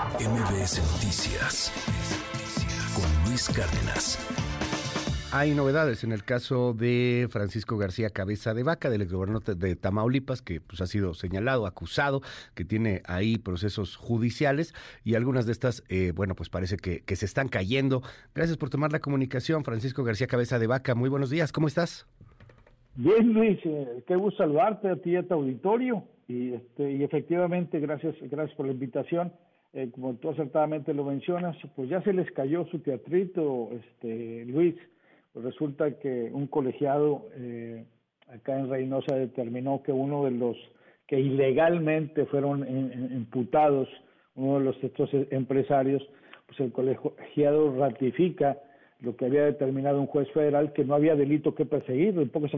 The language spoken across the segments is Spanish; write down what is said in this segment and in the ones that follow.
MBS Noticias con Luis Cárdenas. Hay novedades en el caso de Francisco García Cabeza de Vaca, del exgobernador de Tamaulipas, que pues, ha sido señalado, acusado, que tiene ahí procesos judiciales y algunas de estas, eh, bueno, pues parece que, se están cayendo. Gracias por tomar la comunicación, Francisco García Cabeza de Vaca. Muy buenos días, ¿cómo estás? Bien, Luis, eh, qué gusto saludarte a ti y a tu auditorio. Y, este, y efectivamente, gracias, gracias por la invitación. Eh, como tú acertadamente lo mencionas, pues ya se les cayó su teatrito, este, Luis. Pues resulta que un colegiado eh, acá en Reynosa determinó que uno de los que ilegalmente fueron imputados, uno de los estos empresarios, pues el colegiado ratifica lo que había determinado un juez federal que no había delito que perseguir, en pocas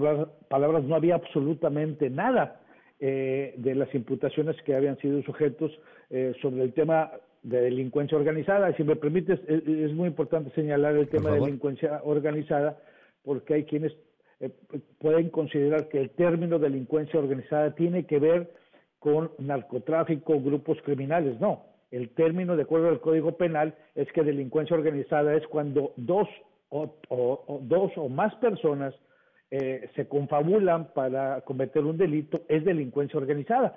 palabras no había absolutamente nada eh, de las imputaciones que habían sido sujetos eh, sobre el tema de delincuencia organizada. Si me permites, es, muy importante señalar el tema de delincuencia organizada, porque hay quienes eh, pueden considerar que el término delincuencia organizada tiene que ver con narcotráfico, grupos criminales. No, el término, de acuerdo al Código Penal, es que delincuencia organizada es cuando dos o, dos o más personas eh, se confabulan para cometer un delito, es delincuencia organizada.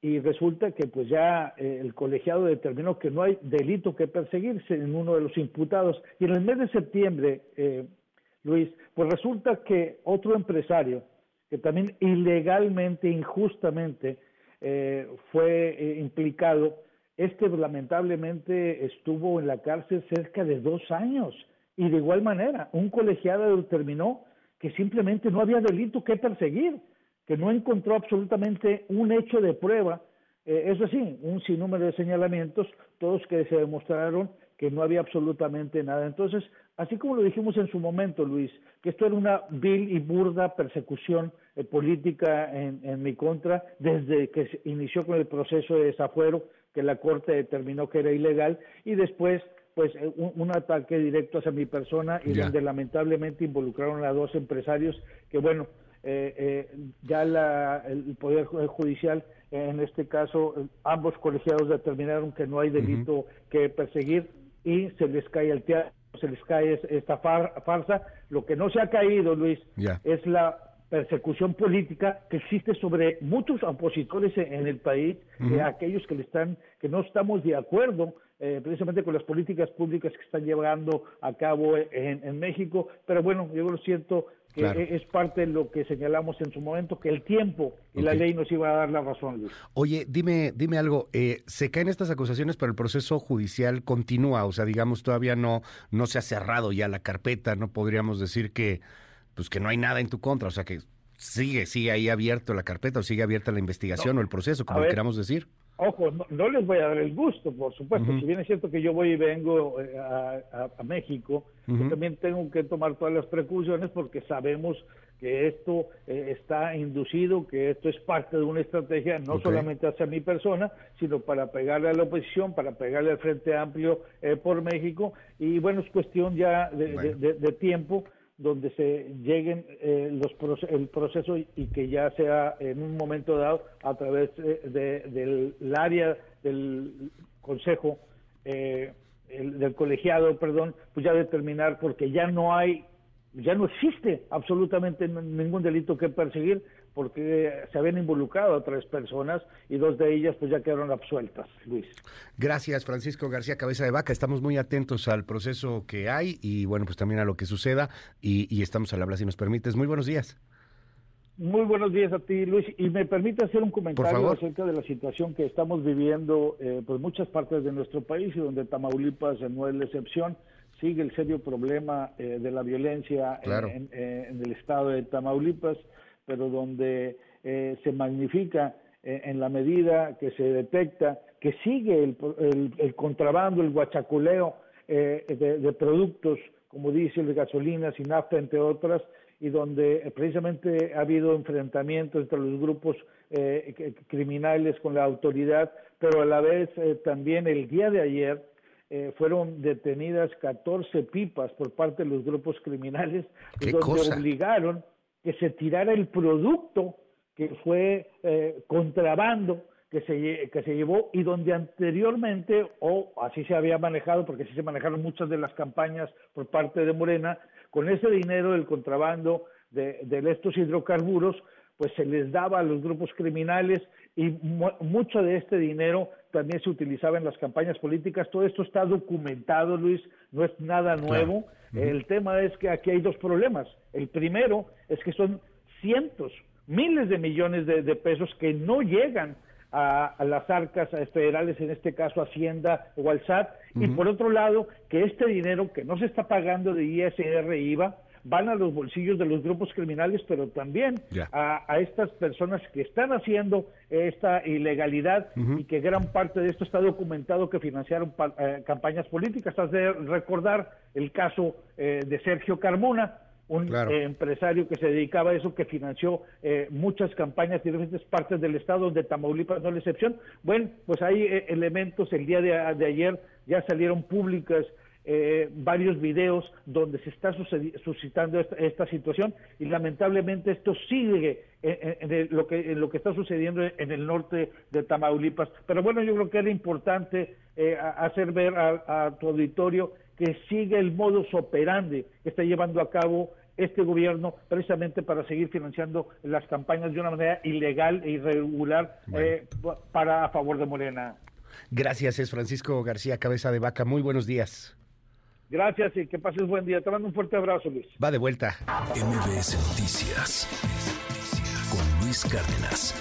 Y resulta que pues ya eh, el colegiado determinó que no hay delito que perseguirse en uno de los imputados. Y en el mes de septiembre eh, Luis pues resulta que otro empresario que también ilegalmente injustamente eh, fue implicado este lamentablemente estuvo en la cárcel cerca de dos años. Y de igual manera un colegiado determinó que simplemente no había delito que perseguir que no encontró absolutamente un hecho de prueba, eh, eso sí, un sinnúmero de señalamientos, todos que se demostraron que no había absolutamente nada. Entonces, así como lo dijimos en su momento, Luis, que esto era una vil y burda persecución eh, política en, en, mi contra, desde que se inició con el proceso de desafuero, que la Corte determinó que era ilegal, y después pues eh, un, ataque directo hacia mi persona y donde lamentablemente involucraron a dos empresarios que bueno eh, eh, ya la, el Poder Judicial, en este caso, ambos colegiados determinaron que no hay delito que perseguir y se les cae el teatro, se les cae esta farsa. Lo que no se ha caído, Luis, es la persecución política que existe sobre muchos opositores en el país, aquellos que le están, que no estamos de acuerdo eh, precisamente con las políticas públicas que están llevando a cabo en, en México, pero bueno, yo lo siento que es parte de lo que señalamos en su momento, que el tiempo y la ley nos iba a dar la razón, Luis. Oye, dime, dime algo, eh, se caen estas acusaciones, pero el proceso judicial continúa, o sea, digamos, todavía no, no se ha cerrado ya la carpeta, no podríamos decir que, pues que no hay nada en tu contra, o sea, que sigue, sigue ahí abierto la carpeta, o sigue abierta la investigación o el proceso, como queramos decir. Ojo, no, les voy a dar el gusto, por supuesto. Si bien es cierto que yo voy y vengo eh, a, México, yo también tengo que tomar todas las precauciones porque sabemos que esto eh, está inducido, que esto es parte de una estrategia no solamente hacia mi persona, sino para pegarle a la oposición, para pegarle al Frente Amplio eh, por México. Y bueno, es cuestión ya de tiempo donde se lleguen eh, los el proceso y, que ya sea en un momento dado a través de, del área del consejo eh, del colegiado perdón pues ya determinar porque ya no hay ya no existe absolutamente ningún delito que perseguir porque se habían involucrado a tres personas y dos de ellas pues ya quedaron absueltas, Luis. Gracias, Francisco García Cabeza de Vaca. Estamos muy atentos al proceso que hay y bueno, pues también a lo que suceda y, estamos al habla si nos permites. Muy buenos días. Muy buenos días a ti, Luis. Y me permite hacer un comentario acerca de la situación que estamos viviendo eh, por muchas partes de nuestro país y donde Tamaulipas no es la excepción. Sigue el serio problema eh, de la violencia en, el estado de Tamaulipas pero donde eh, se magnifica eh, en la medida que se detecta que sigue el, contrabando, el guachaculeo eh, de, productos, como dice, de gasolinas y nafta, entre otras, y donde precisamente ha habido enfrentamientos entre los grupos criminales con la autoridad, pero a la vez también el día de ayer fueron detenidas 14 pipas por parte de los grupos criminales, donde obligaron que se tirara el producto que fue eh, contrabando, que se, que se llevó y donde anteriormente, o así se había manejado, porque así se manejaron muchas de las campañas por parte de Morena, con ese dinero del contrabando de, de estos hidrocarburos, pues se les daba a los grupos criminales y mucho de este dinero también se utilizaba en las campañas políticas. Todo esto está documentado, Luis, no es nada nuevo. El tema es que aquí hay dos problemas. El primero es que son cientos, miles de millones de, pesos que no llegan a, las arcas federales, en este caso Hacienda o al SAT, y por otro lado, que este dinero que no se está pagando de ISR e IVA, van a los bolsillos de los grupos criminales, pero también a, estas personas que están haciendo esta ilegalidad y que gran parte de esto está documentado que financiaron eh, campañas políticas. Has de recordar el caso eh, de Sergio Carmona, un eh, empresario que se dedicaba a eso, que financió muchas campañas en diferentes partes del estado, de Tamaulipas no es la excepción. Bueno, pues hay elementos, el día de, ayer ya salieron públicas eh, varios videos donde se está suscitando esta, situación y lamentablemente esto sigue en, lo que, en lo que está sucediendo en el norte de Tamaulipas. Pero bueno, yo creo que era importante eh, hacer ver a, tu auditorio que sigue el modus operandi que está llevando a cabo este gobierno precisamente para seguir financiando las campañas de una manera ilegal e irregular eh, para a favor de Morena. Gracias, es Francisco García Cabeza de Vaca. Muy buenos días. Gracias y que pases buen día. Te mando un fuerte abrazo, Luis. Va de vuelta. MBS Noticias con Luis Cárdenas.